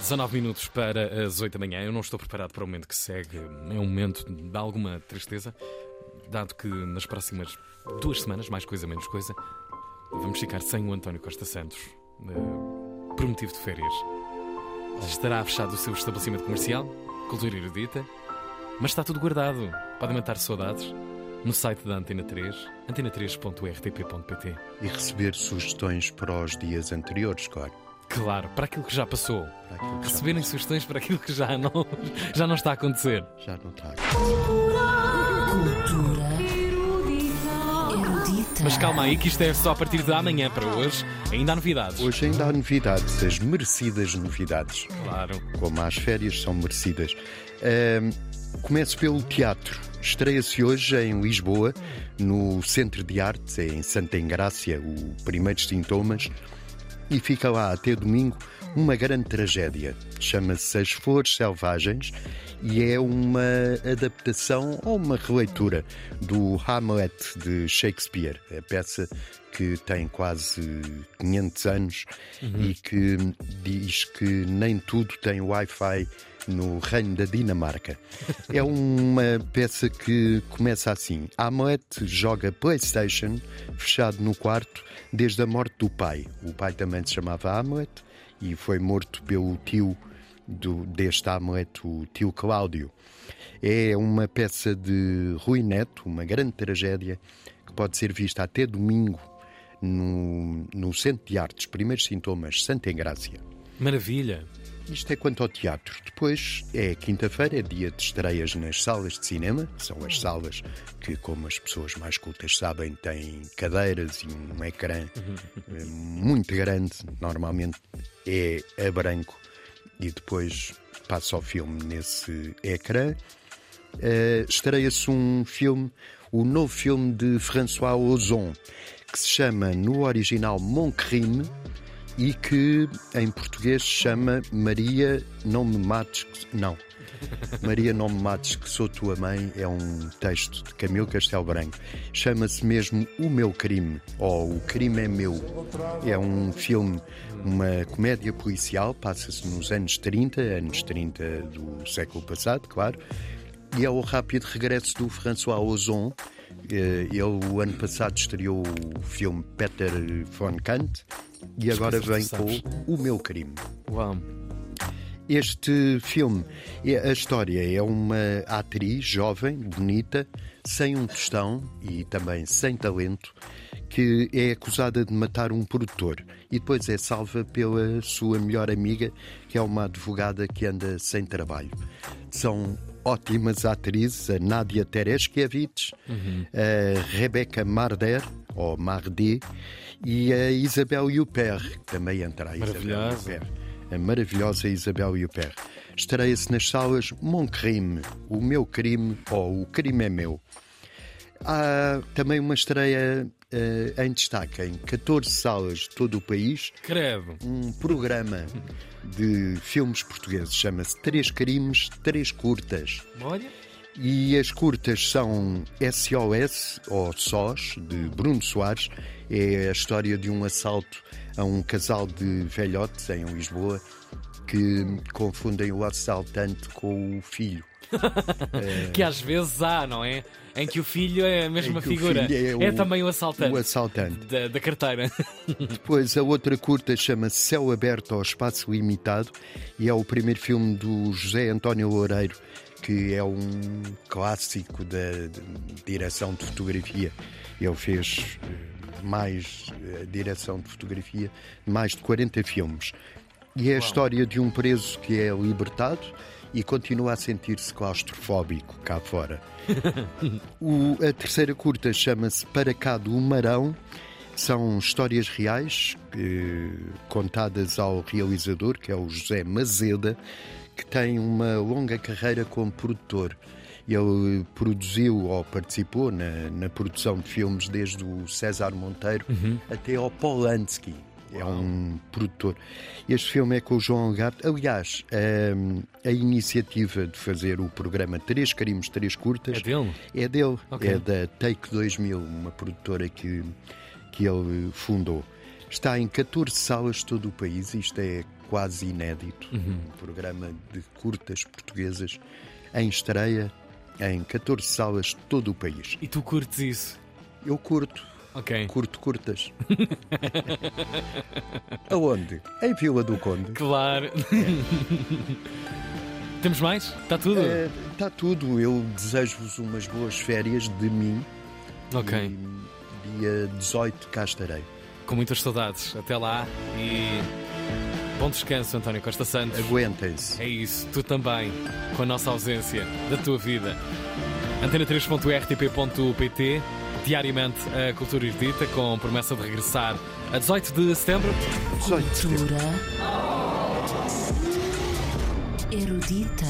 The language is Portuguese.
19 minutos para as 8 da manhã. Eu não estou preparado para o momento que segue. É um momento de alguma tristeza, dado que nas próximas duas semanas, mais coisa, menos coisa, vamos ficar sem o António Costa Santos eh, por motivo de férias. Estará fechado o seu estabelecimento comercial, cultura erudita, mas está tudo guardado. Podem matar saudades no site da Antena 3, antena3.rtp.pt. E receber sugestões para os dias anteriores, claro. Claro, para aquilo que já passou. Que já Receberem sugestões para aquilo que já não, já não está a acontecer. Já não está. Cultura erudita. Mas calma aí, que isto é só a partir de amanhã para hoje. Ainda há novidades. Hoje ainda há novidades, as merecidas novidades. Claro. Como as férias são merecidas. Ahm, começo pelo teatro. Estreia-se hoje em Lisboa, no Centro de Artes, em Santa Engrácia, o Primeiros Sintomas, e fica lá até domingo uma grande tragédia. Chama-se As Flores Selvagens e é uma adaptação ou uma releitura do Hamlet de Shakespeare, a peça que tem quase 500 anos e que diz que nem tudo tem Wi-Fi no reino da Dinamarca. É uma peça que começa assim: Hamlet joga PlayStation fechado no quarto desde a morte do pai. O pai também se chamava Hamlet e foi morto pelo tio do, deste Hamlet, o tio Cláudio. É uma peça de Rui Neto, uma grande tragédia que pode ser vista até domingo no, no Centro de Artes, Primeiros Sintomas, Santa Engrácia. Maravilha. Isto é quanto ao teatro. Depois é quinta-feira, é dia de estreias nas salas de cinema. São as salas que, como as pessoas mais cultas sabem, têm cadeiras e um ecrã eh, muito grande. Normalmente é a branco e depois passa o filme nesse ecrã. Eh, Estreia-se um filme, o novo filme de François Ozon, que se chama no original Mon Crime e que em português se chama Maria Não Me Mates. Não. Maria Não Me Mates, que sou tua mãe, é um texto de Camilo Castelo Branco. Chama-se mesmo O Meu Crime, ou O Crime é Meu. É um filme, uma comédia policial, passa-se nos anos 30, anos 30 do século passado, claro, e é o rápido regresso do François Ozon. Eh, Ele, o ano passado, estreou o filme Peter von Kant e agora vem com O Meu Crime. Uau. Este filme, é- a história é uma atriz jovem, bonita, sem um tostão e também sem talento, que é acusada de matar um produtor e depois é salva pela sua melhor amiga, que é uma advogada que anda sem trabalho. São ótimas atrizes, a Nadia Tereshkiewicz, a Rebecca Marder, ou Mardi, e a Isabel Huppert, que também entra a Isabel Maravilhosa. Huppert a maravilhosa Isabel Huppert. Estreia-se nas salas Mon Crime, O Meu Crime ou O Crime é Meu. Há também uma estreia eh, em destaque em 14 salas de todo o país, Credo. um programa de filmes portugueses, chama-se Três Crimes, Três Curtas. Olha. E as curtas são SOS, ou SOS, de Bruno Soares. É a história de um assalto a um casal de velhotes em Lisboa que confundem o assaltante com o filho. Que às vezes há, não é? Em que o filho é a mesma o figura. É, é o- também o assaltante. O assaltante. Da, da carteira. Depois a outra curta chama-se Céu Aberto ao Espaço Limitado e é o primeiro filme do José António Loureiro, que é um clássico da direção de fotografia. Ele fez eh, mais eh, direção de fotografia, mais de 40 filmes. E é a história de um preso que é libertado e continua a sentir-se claustrofóbico cá fora. O- a terceira curta chama-se Para Cá do Marão. São histórias reais eh, contadas ao realizador, que é o José Mazeda, que tem uma longa carreira como produtor. Ele produziu ou participou na, na produção de filmes desde o César Monteiro até ao Polanski. É um produtor. Este filme é com o João Algarve. Aliás, a, a iniciativa de fazer o programa Três Crimes, Três Curtas É dele? é dele, Ok. é da Take 2000, uma produtora que, que ele fundou. Está em 14 salas de todo o país, isto é quase inédito, um programa de curtas portuguesas em estreia em 14 salas de todo o país. E tu curtes isso? Eu curto, Ok. curto curtas. Aonde? Em Vila do Conde. Claro. Temos mais? Está tudo? Está tudo. Eu desejo-vos umas boas férias de mim. ok. E dia 18 cá estarei. Com muitas saudades. Até lá e bom descanso, António Costa Santos. Aguentem-se. É isso, tu também, com a nossa ausência da tua vida. Antena3.rtp.pt Diariamente a Cultura Erudita, com promessa de regressar a 18 de setembro. 18 de setembro. Cultura erudita.